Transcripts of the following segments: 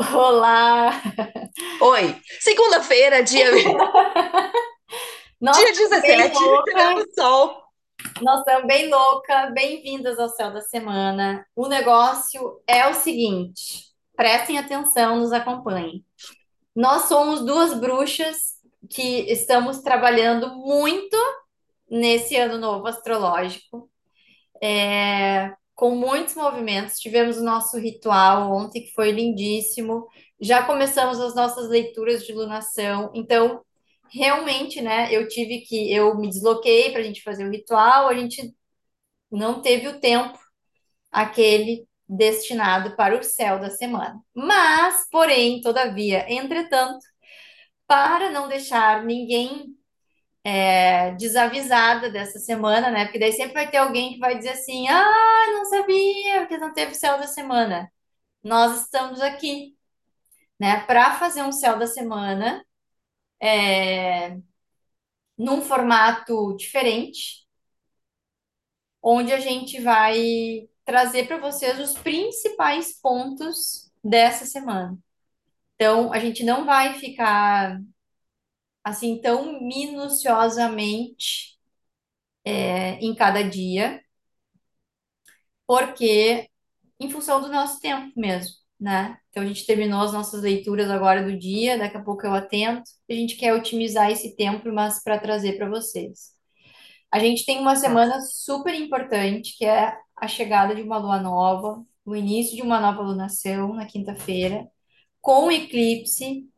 Olá! Oi, segunda-feira, dia, Nós dia estamos bem 17, louca, pegando sol. nós estamos bem louca, bem-vindas ao Céu da Semana. O negócio é o seguinte, prestem atenção, nos acompanhem. Nós somos duas bruxas que estamos trabalhando muito nesse ano novo astrológico, é, com muitos movimentos. Tivemos o nosso ritual ontem, que foi lindíssimo. Já começamos as nossas leituras de lunação. Então, realmente, né, eu tive que, eu me desloquei para a gente fazer o ritual, a gente não teve o tempo aquele destinado para o céu da semana. Mas, porém, todavia, entretanto, para não deixar ninguém é, desavisada dessa semana, né? Porque daí sempre vai ter alguém que vai dizer assim: ah, não sabia, porque não teve céu da semana. Nós estamos aqui, né, para fazer um céu da semana é, num formato diferente, onde a gente vai trazer para vocês os principais pontos dessa semana. Então, a gente não vai ficar assim tão minuciosamente é, em cada dia, porque em função do nosso tempo mesmo, né? Então a gente terminou as nossas leituras agora do dia, daqui a pouco eu atento. A gente quer otimizar esse tempo, mas para trazer para vocês. A gente tem uma semana super importante, que é a chegada de uma lua nova, o início de uma nova lunação na quinta-feira, com eclipse,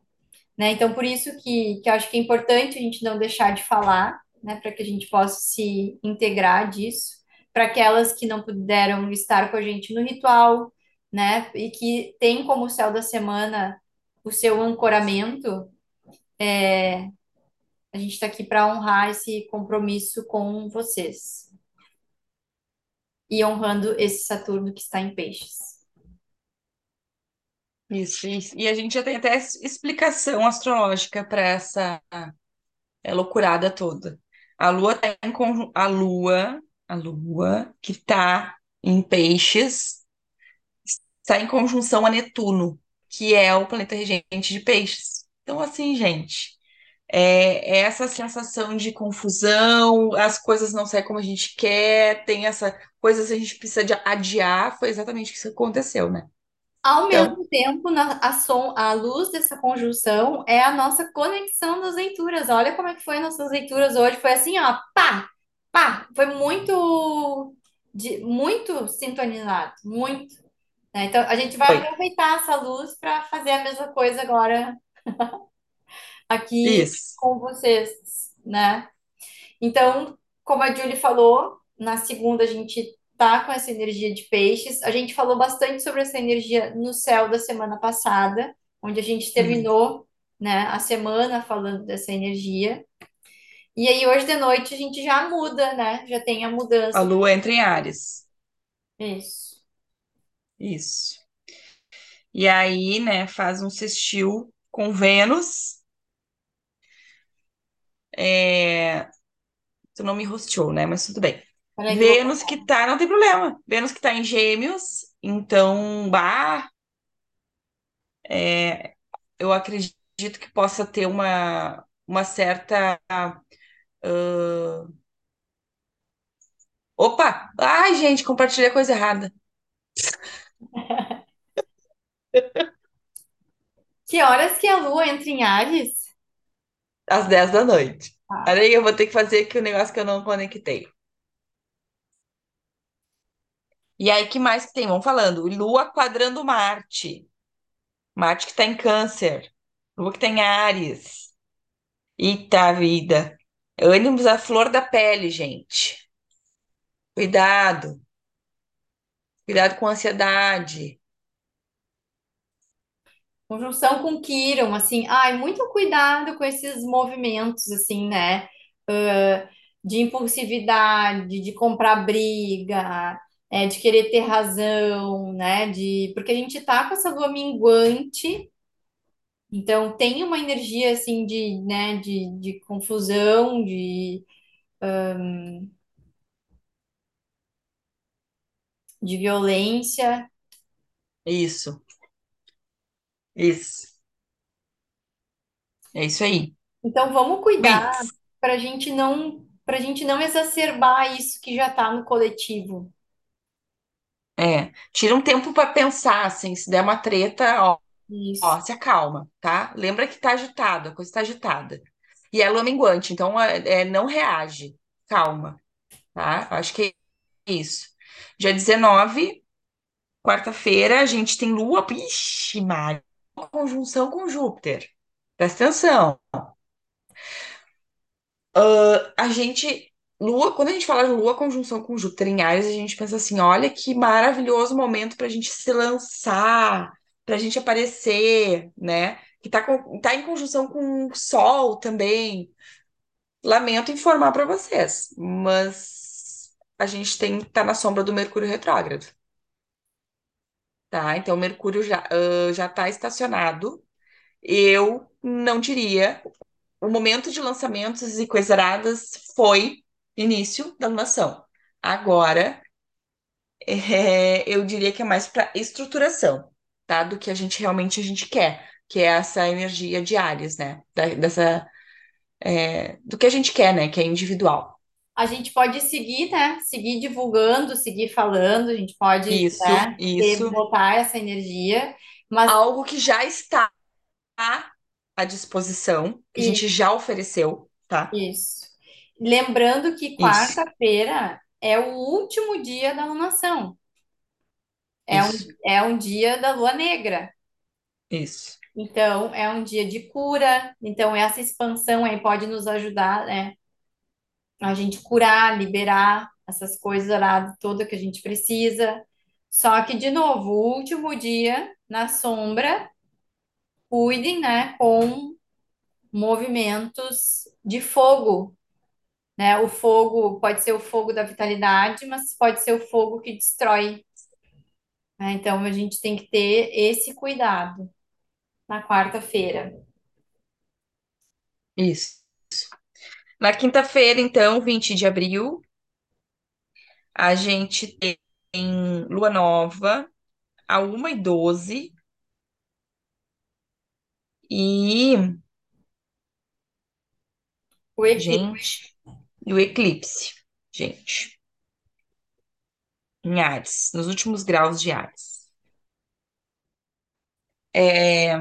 né? Então por isso que, que eu acho que é importante a gente não deixar de falar, né? Para que a gente possa se integrar disso para aquelas que não puderam estar com a gente no ritual, né? E que tem como céu da semana o seu ancoramento, a gente está aqui para honrar esse compromisso com vocês e honrando esse Saturno que está em peixes. Isso, isso. E a gente já tem até explicação astrológica para essa é, loucurada toda. A Lua tá em conjun... a Lua, a Lua que tá em Peixes, está em conjunção a Netuno, que é o planeta regente de Peixes. Então, assim, gente, é, é essa sensação de confusão, as coisas não saem como a gente quer, tem essa coisas que a gente precisa adiar, foi exatamente o que aconteceu, né? Ao Então, mesmo tempo, na- a, som, a luz dessa conjunção é a nossa conexão das leituras. Olha como é que foi nossas leituras hoje. Foi assim, ó, pá, pá. Foi muito, de, muito sintonizado, muito. né? Então, a gente vai foi. aproveitar essa luz para fazer a mesma coisa agora aqui Isso. com vocês, né? Então, como a Julie falou, na segunda a gente tá com essa energia de peixes. A gente falou bastante sobre essa energia no céu da semana passada, onde a gente Hum. terminou, né, a semana falando dessa energia. E aí hoje de noite a gente já muda, né? Já tem a A mudança. Lua entra em Áries. Isso. Isso. E aí, né, faz um sextil com Vênus. É... Tu não me rosteou, né? Mas tudo bem. Peraí. Vênus que tá, não tem problema. Vênus que tá em Gêmeos, então, bah, é, eu acredito que possa ter uma, uma certa. ah, Opa! Ai, gente, compartilhei a coisa errada. Que horas que a lua entra em Áries? Às 10 da noite. Ah, Aí eu vou ter que fazer aqui o negócio que eu não conectei. E aí, que mais que tem? Vamos falando. Lua quadrando Marte. Marte que tá em Câncer. Lua que tá em Áries. Eita vida. Ânimos à flor da pele, gente. Cuidado. Cuidado com a ansiedade. conjunção com Quirón, assim, ai, muito cuidado com esses movimentos, assim, né? Ah, de impulsividade, de comprar briga, é, de querer ter razão, né? De, porque a gente tá com essa lua minguante, então tem uma energia, assim, de, né, de, de confusão, de, de violência. Isso. Isso. É isso aí. Então vamos cuidar para a gente não, para gente não exacerbar isso que já está no coletivo. É. Tira um tempo para pensar, assim, se der uma treta, ó, Isso. ó, se acalma, tá? Lembra que tá agitado, a coisa tá agitada. E é lua minguante, então é, é, não reage. Calma, tá? Acho que é isso. Dia 19, quarta-feira, a gente tem lua. Ixi, Mário, conjunção com Júpiter. Presta atenção. A gente, Lua, quando a gente fala de Lua conjunção com Júpiter em Áries, a gente pensa assim, olha que maravilhoso momento para a gente se lançar, para a gente aparecer, né? Que tá, com, tá em conjunção com o Sol também. Lamento informar para vocês, mas a gente tem tá na sombra do Mercúrio retrógrado, tá? Então, o Mercúrio já, ah, já tá estacionado. Eu não diria o momento de lançamentos e coisas foi início da alunação. Agora, é, eu diria que é mais para estruturação, tá? Do que a gente realmente a gente quer, que é essa energia de Áries, né? Da- dessa, é, do que a gente quer, né? Que é individual. A gente pode seguir, né? Seguir divulgando, seguir falando, a gente pode, Isso, né, isso. botar essa energia, mas Algo que já está à disposição, que a gente já ofereceu, tá? isso. Lembrando que quarta-feira é o último dia da lunação, é um, isso, é um dia da lua negra. isso, Então, é um dia de cura. Então, essa expansão aí pode nos ajudar, né? A gente curar, liberar essas coisas aradas todas que a gente precisa. Só que, de novo, o último dia na sombra, cuidem, né, com movimentos de fogo, né? O fogo pode ser o fogo da vitalidade, mas pode ser o fogo que destrói, né? Então, a gente tem que ter esse cuidado na quarta-feira. isso. Na quinta-feira, então, 20 de abril, a gente tem lua nova a uma e 12 e, O eclipse. gente, e o eclipse, gente, em Áries, nos últimos graus de Áries. É,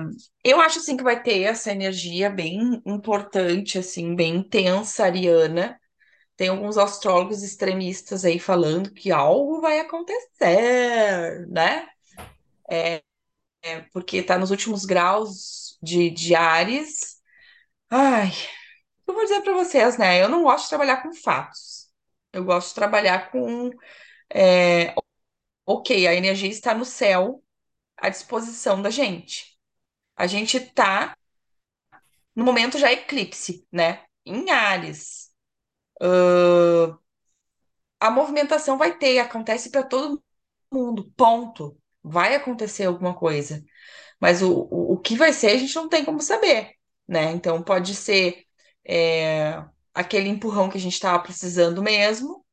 eu acho, assim, que vai ter essa energia bem importante, assim, bem intensa, ariana. Tem alguns astrólogos extremistas aí falando que algo vai acontecer, né? Porque tá nos últimos graus de, de Áries. Ai, eu vou dizer para vocês, né? Eu não gosto de trabalhar com fatos. Eu gosto de trabalhar com, é, ok, a energia está no céu, à disposição da gente. A gente tá no momento já eclipse, né? Em Áries. A movimentação vai ter, acontece para todo mundo, ponto. Vai acontecer alguma coisa. Mas o, o, o que vai ser, a gente não tem como saber, né? Então pode ser é, aquele empurrão que a gente estava precisando mesmo,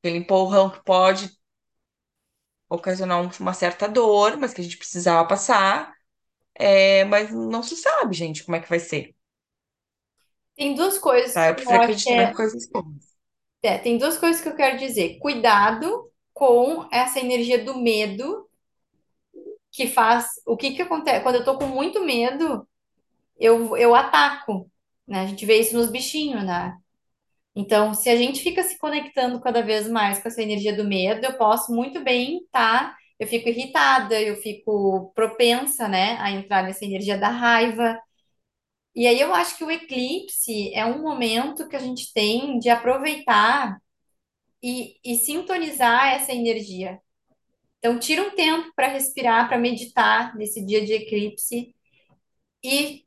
aquele empurrão que pode ocasionar um- uma certa dor, mas que a gente precisava passar, é, mas não se sabe, gente, como é que vai ser, Tem duas coisas tá? Eu que eu prefiro acreditar em é, coisas boas. é, tem duas coisas que eu quero dizer. Cuidado com essa energia do medo que faz. O que que acontece? Quando eu tô com muito medo, eu, eu ataco, né? A gente vê isso nos bichinhos, né? Então, se a gente fica se conectando cada vez mais com essa energia do medo, eu posso muito bem, tá? Eu fico irritada, eu fico propensa, né, a entrar nessa energia da raiva. E aí eu acho que o eclipse é um momento que a gente tem de aproveitar e, e sintonizar essa energia. Então, tira um tempo para respirar, para meditar nesse dia de eclipse e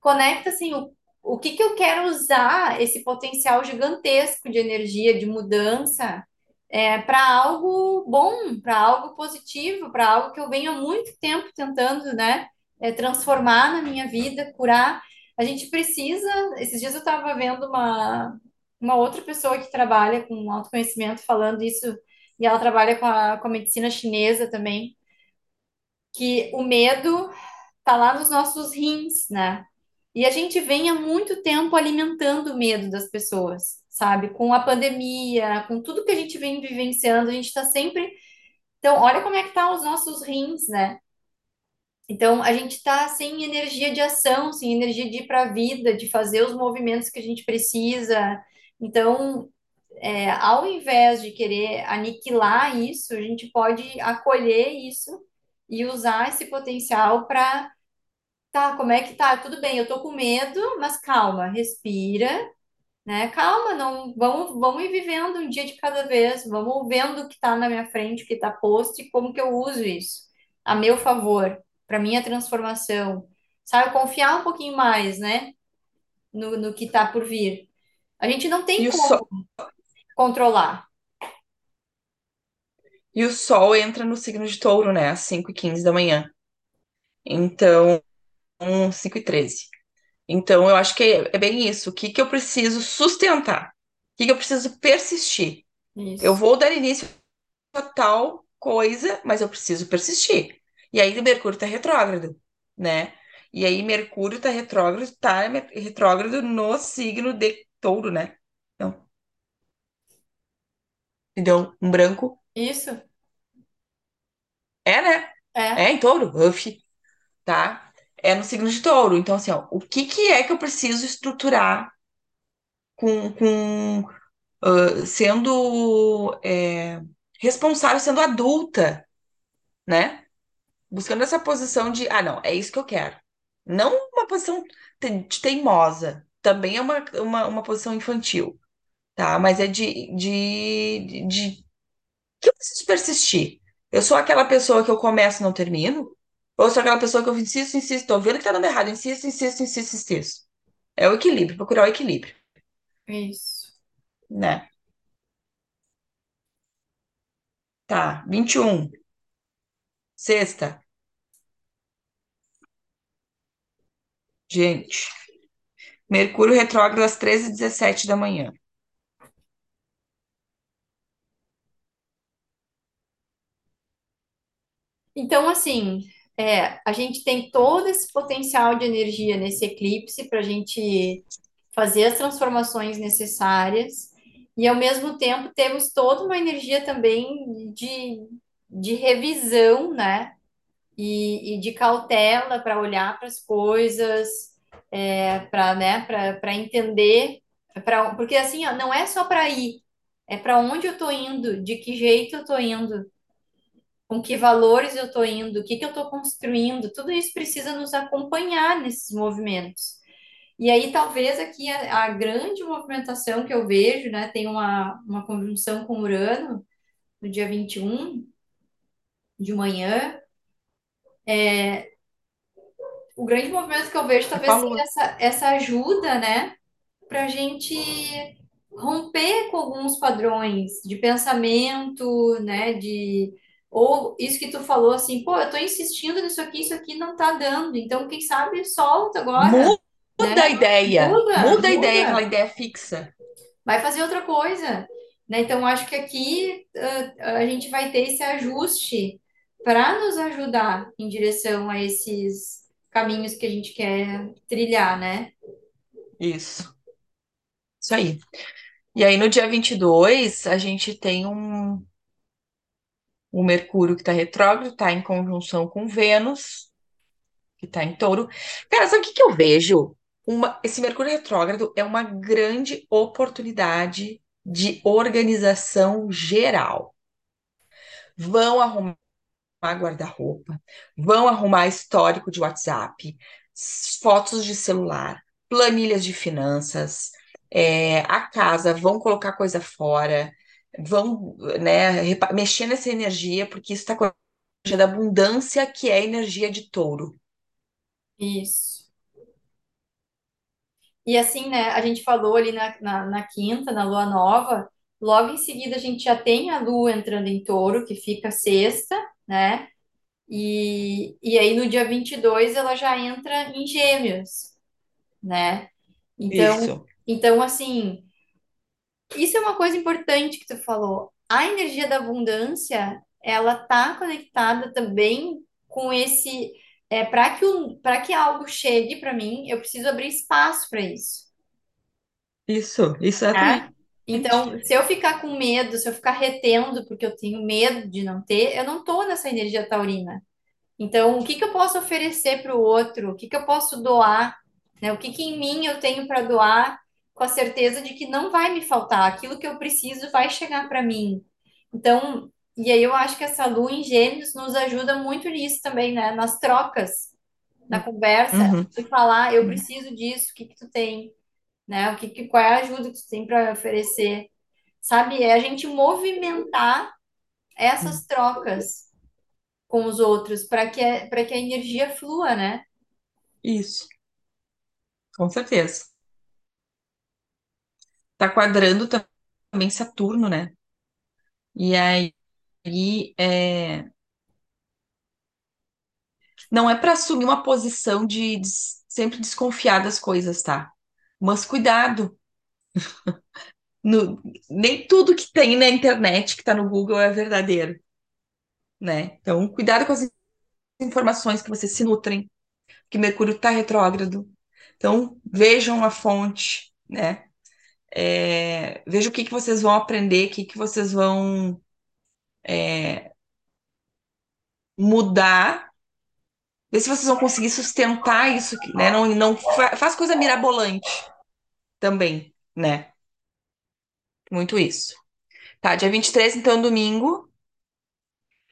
conecta assim o, o que que eu quero usar esse potencial gigantesco de energia, de mudança, é, para algo bom, para algo positivo, para algo que eu venho há muito tempo tentando, né, é, transformar na minha vida, curar. A gente precisa. Esses dias eu estava vendo uma, uma outra pessoa que trabalha com autoconhecimento falando isso, e ela trabalha com a, com a medicina chinesa também, que o medo tá lá nos nossos rins, né? E a gente vem há muito tempo alimentando o medo das pessoas, sabe? Com a pandemia, com tudo que a gente vem vivenciando, a gente está sempre. Então, olha como é que tá os nossos rins, né? Então, a gente está sem energia de ação, sem energia de ir para a vida, de fazer os movimentos que a gente precisa. Então, é, ao invés de querer aniquilar isso, a gente pode acolher isso e usar esse potencial para, tá, como é que tá? Tudo bem, eu tô com medo, mas calma, respira, né? Calma, não, vamos, vamos ir vivendo um dia de cada vez, vamos vendo o que está na minha frente, o que está posto e como que eu uso isso a meu favor, para minha transformação. Sabe, confiar um pouquinho mais, né? No, no que está por vir. A gente não tem E o sol, como controlar. e o sol entra no signo de touro, né? Às 5 e 15 da manhã. Então, 5 e 13. Então, eu acho que é, é bem isso. O que que eu preciso sustentar? O que que eu preciso persistir? Eu Isso, vou dar início a tal coisa, mas eu preciso persistir. E aí, o Mercúrio tá retrógrado, né? E aí, Mercúrio tá retrógrado, tá me- retrógrado no signo de touro, né? Então, me deu um branco. isso, É, né? é, É em touro, uf, tá? É no signo de touro. Então, assim, ó, o que que é que eu preciso estruturar com, com ah, sendo é, responsável, sendo adulta, né? Buscando essa posição de, ah, não, é isso que eu quero. Não uma posição de teimosa, também é uma, uma, uma posição infantil, tá? Mas é de, de, de que eu preciso persistir. Eu sou aquela pessoa que eu começo e não termino, ou sou aquela pessoa que eu insisto, insisto, tô vendo que tá dando errado, insisto, insisto, insisto, insisto. É o equilíbrio, procurar o equilíbrio, isso. né? Tá, 21, sexta. Gente, Mercúrio retrógrado às treze e dezessete da manhã. Então, assim, é, a gente tem todo esse potencial de energia nesse eclipse para a gente fazer as transformações necessárias, e ao mesmo tempo temos toda uma energia também de, de revisão, né? E, e de cautela para olhar para as coisas, é, para, né, entender, pra, porque assim, ó, não é só para ir, é para onde eu estou indo, de que jeito eu estou indo com que valores eu estou indo, o que que eu estou construindo, tudo isso precisa nos acompanhar nesses movimentos. E aí, talvez aqui a, a grande movimentação que eu vejo, né, tem uma, uma conjunção com Urano no dia 21 de manhã. O grande movimento que eu vejo É talvez seja essa, essa ajuda, né, para a gente romper com alguns padrões de pensamento, né, de ou isso que tu falou assim, pô, eu tô insistindo nisso aqui, isso aqui não tá dando, então quem sabe solta agora, Muda a né? ideia. Muda, Muda a ideia, aquela muda, ideia fixa. vai fazer outra coisa, né? Então acho que aqui ah, a gente vai ter esse ajuste para nos ajudar em direção a esses caminhos que a gente quer trilhar, né? Isso. Isso aí. E aí, no dia 22 a gente tem um, o Mercúrio que está retrógrado, está em conjunção com Vênus, que está em touro. Cara, sabe o que que eu vejo? Uma, esse Mercúrio retrógrado é uma grande oportunidade de organização geral. Vão arrumar guarda-roupa, vão arrumar histórico de WhatsApp, fotos de celular, planilhas de finanças, é, a casa, vão colocar coisa fora, vão, né, mexer nessa energia, porque isso está com a energia da abundância, que é a energia de touro. Isso. E assim, né, a gente falou ali na, na, na quinta, na lua nova, logo em seguida a gente já tem a lua entrando em touro, que fica sexta, né? E, e aí no dia 22 ela já entra em gêmeos, né? Então, Isso, então assim, isso é uma coisa importante que tu falou. A energia da abundância, ela tá conectada também com esse. é para que o, para que algo chegue para mim, eu preciso abrir espaço para isso. Isso, exatamente. Então, se eu ficar com medo, se eu ficar retendo porque eu tenho medo de não ter, eu não tô nessa energia taurina. Então, o que que eu posso oferecer para o outro? O que que eu posso doar? Né? O que que em mim eu tenho para doar com a certeza de que não vai me faltar? Aquilo que eu preciso vai chegar para mim. Então, e aí eu acho que essa lua em Gêmeos nos ajuda muito nisso também, né? Nas trocas, na conversa, Uhum, de falar, eu preciso disso, o que que tu tem? né? O que, que- qual é a ajuda que tu tem para oferecer? Sabe? É a gente movimentar essas trocas com os outros para que, para que a energia flua, né? isso, com certeza. Tá quadrando também Saturno, né? E aí, é, não é para assumir uma posição de des- sempre desconfiar das coisas, tá? Mas cuidado, no- nem tudo que tem na internet, que tá no Google, é verdadeiro, né? Então, cuidado com as informações que vocês se nutrem, que Mercúrio tá retrógrado. Então, vejam a fonte, né? É, veja o que que vocês vão aprender, o que que vocês vão mudar, ver se vocês vão conseguir sustentar isso, né? Não, não fa- faz coisa mirabolante também, né? Muito isso. Tá, dia 23, então, domingo,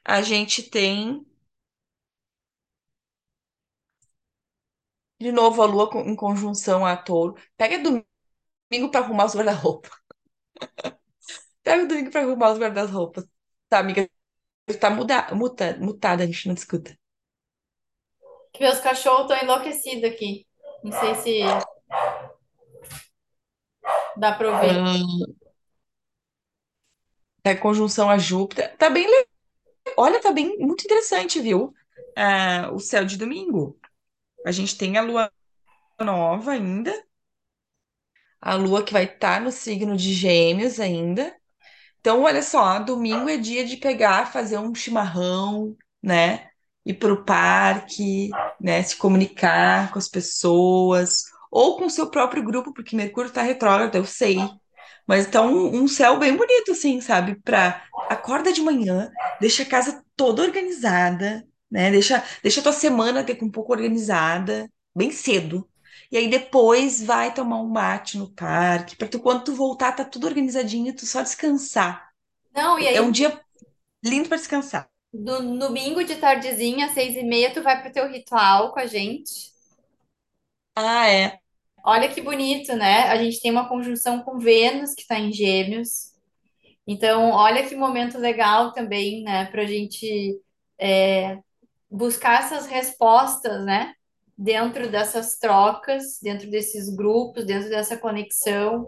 a gente tem de novo a Lua em conjunção a Touro. Pega domingo para arrumar os guarda-roupa. Pega o domingo para arrumar os guarda-roupas. Tá, amiga, tá muda, muta, mutada, a gente não discuta. Que meus cachorros estão enlouquecidos aqui. Não sei se dá para ouvir. Hum, tá em conjunção a Júpiter. Tá bem, le- olha, tá bem, muito interessante, viu? Ah, o céu de domingo. A gente tem a Lua nova ainda. A Lua que vai estar no signo de Gêmeos ainda. Então, olha só, domingo é dia de pegar, fazer um chimarrão, né? Ir pro parque, né? Se comunicar com as pessoas, ou com o seu próprio grupo, porque Mercúrio tá retrógrado, eu sei. Mas então, um céu bem bonito, assim, sabe? Pra acorda de manhã, deixa a casa toda organizada, né? Deixa, deixa a tua semana ter um pouco organizada, bem cedo. E aí depois vai tomar um mate no parque, para tu quando tu voltar tá tudo organizadinho, tu só descansar. Não, e É um aí, dia lindo para descansar. do, domingo de tardezinha, às seis e meia, tu vai pro teu ritual com a gente. Ah, é. Olha que bonito, né? A gente tem uma conjunção com Vênus, que está em Gêmeos. Então, olha que momento legal também, né, para a gente é, buscar essas respostas, né, dentro dessas trocas, dentro desses grupos, dentro dessa conexão.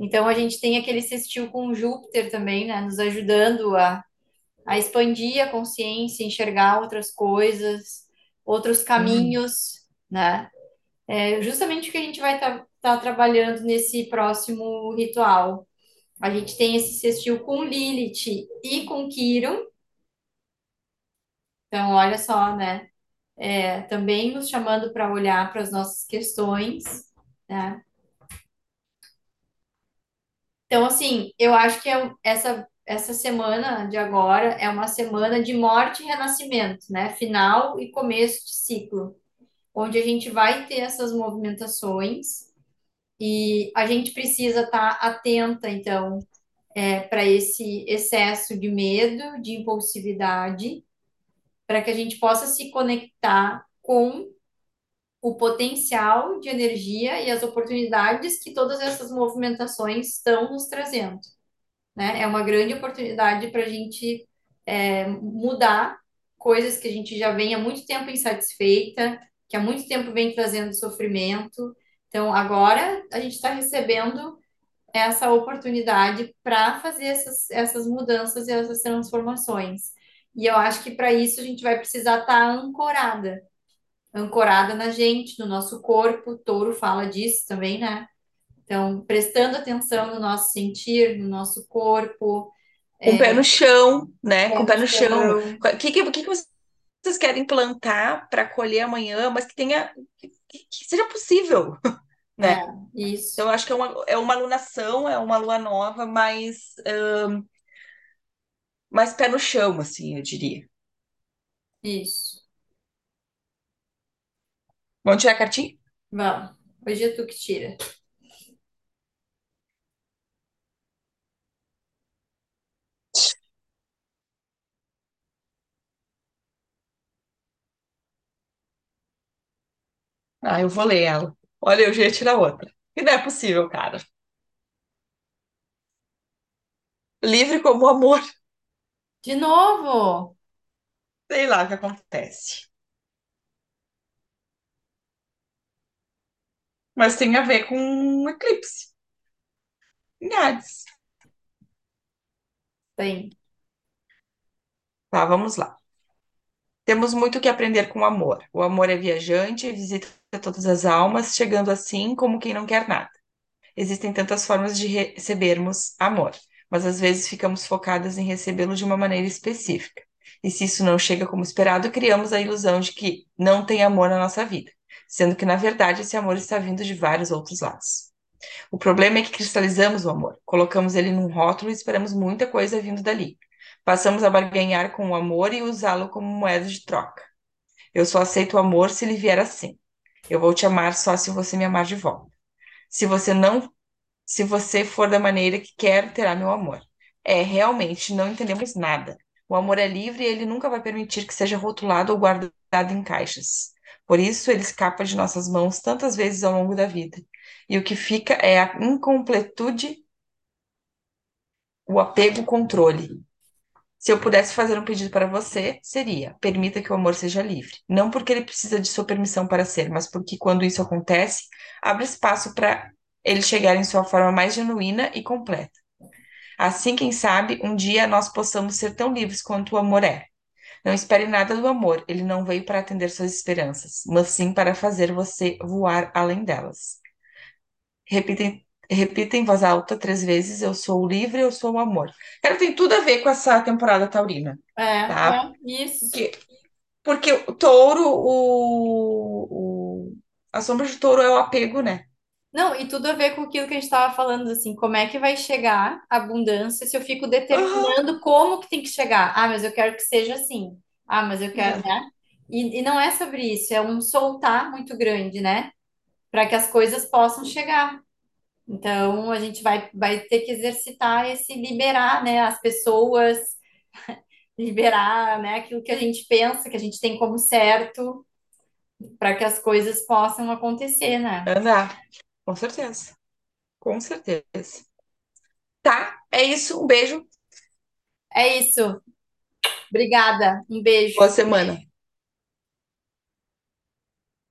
Então, a gente tem aquele sextil com Júpiter também, né, nos ajudando a, a expandir a consciência, enxergar outras coisas, outros Uhum. caminhos, né? É justamente o que a gente vai estar trabalhando nesse próximo ritual. A gente tem esse sextil com Lilith e com Quiron. Então, olha só, né? É, também nos chamando para olhar para as nossas questões, né? Então, assim, eu acho que é- essa, essa semana de agora é uma semana de morte e renascimento, né? Final e começo de ciclo, onde a gente vai ter essas movimentações e a gente precisa estar atenta, então, para esse excesso de medo, de impulsividade para que a gente possa se conectar com o potencial de energia e as oportunidades que todas essas movimentações estão nos trazendo, né? É uma grande oportunidade para a gente é, mudar coisas que a gente já vem há muito tempo insatisfeita, que há muito tempo vem trazendo sofrimento. Então, agora a gente está recebendo essa oportunidade para fazer essas, essas mudanças e essas transformações. E eu acho que para isso a gente vai precisar estar ancorada, ancorada na gente, no nosso corpo. O touro fala disso também, né? Então, prestando atenção no nosso sentir, no nosso corpo, Com o pé no chão, né? Com pé o pé no chão. O que, que, que que você vocês querem plantar para colher amanhã, mas que tenha que, que seja possível, É, né? Então, isso, eu acho que é uma, é uma alunação, é uma lua nova, mas mais pé no chão, assim, eu diria. isso. Vamos tirar a cartinha? Vamos. Hoje é tu que tira. Ah, eu vou ler ela. Olha, eu já ia tirar outra. E não é possível, cara. Livre como o amor. De novo. Sei lá o que acontece. Mas tem a ver com um eclipse. Em Hades. Tem. Tá, vamos lá. Temos muito que aprender com o amor. O amor é viajante, visita todas as almas, chegando assim como quem não quer nada. Existem tantas formas de recebermos amor, mas às vezes ficamos focadas em recebê-lo de uma maneira específica. E se isso não chega como esperado, criamos a ilusão de que não tem amor na nossa vida, sendo que na verdade esse amor está vindo de vários outros lados. O problema é que cristalizamos o amor, colocamos ele num rótulo e esperamos muita coisa vindo dali. Passamos a barganhar com o amor e usá-lo como moeda de troca. Eu só aceito o amor se ele vier assim. Eu vou te amar só se você me amar de volta. Se você não, se você for da maneira que quero, terá meu amor. É, realmente não entendemos nada. O amor é livre e ele nunca vai permitir que seja rotulado ou guardado em caixas. Por isso, ele escapa de nossas mãos tantas vezes ao longo da vida. E o que fica é a incompletude, o apego, o controle. Se eu pudesse fazer um pedido para você, seria: permita que o amor seja livre. Não porque ele precisa de sua permissão para ser, mas porque quando isso acontece, abre espaço para ele chegar em sua forma mais genuína e completa. Assim, quem sabe, um dia nós possamos ser tão livres quanto o amor é. Não espere nada do amor, ele não veio para atender suas esperanças, mas sim para fazer você voar além delas. Repita, em- repita em voz alta três vezes: Eu sou o livre, eu sou o amor. Cara, tem tudo a ver com essa temporada taurina, É, tá? é, isso. Porque, porque o touro, o, o- a sombra de touro é o apego, né? Não, e tudo a ver com aquilo que a gente estava falando, assim, como é que vai chegar a abundância se eu fico determinando como que tem que chegar? Ah, mas eu quero que seja assim. Ah, mas eu quero, né? E, e não é sobre isso, é um soltar muito grande, né? Para que as coisas possam chegar. Então, a gente vai, vai ter que exercitar esse liberar, né, as pessoas, liberar, né, aquilo que a gente pensa, que a gente tem como certo, para que as coisas possam acontecer, né? Andar, com certeza. Com certeza. Tá, é isso. Um beijo. É isso. Obrigada. Um Boa beijo. semana.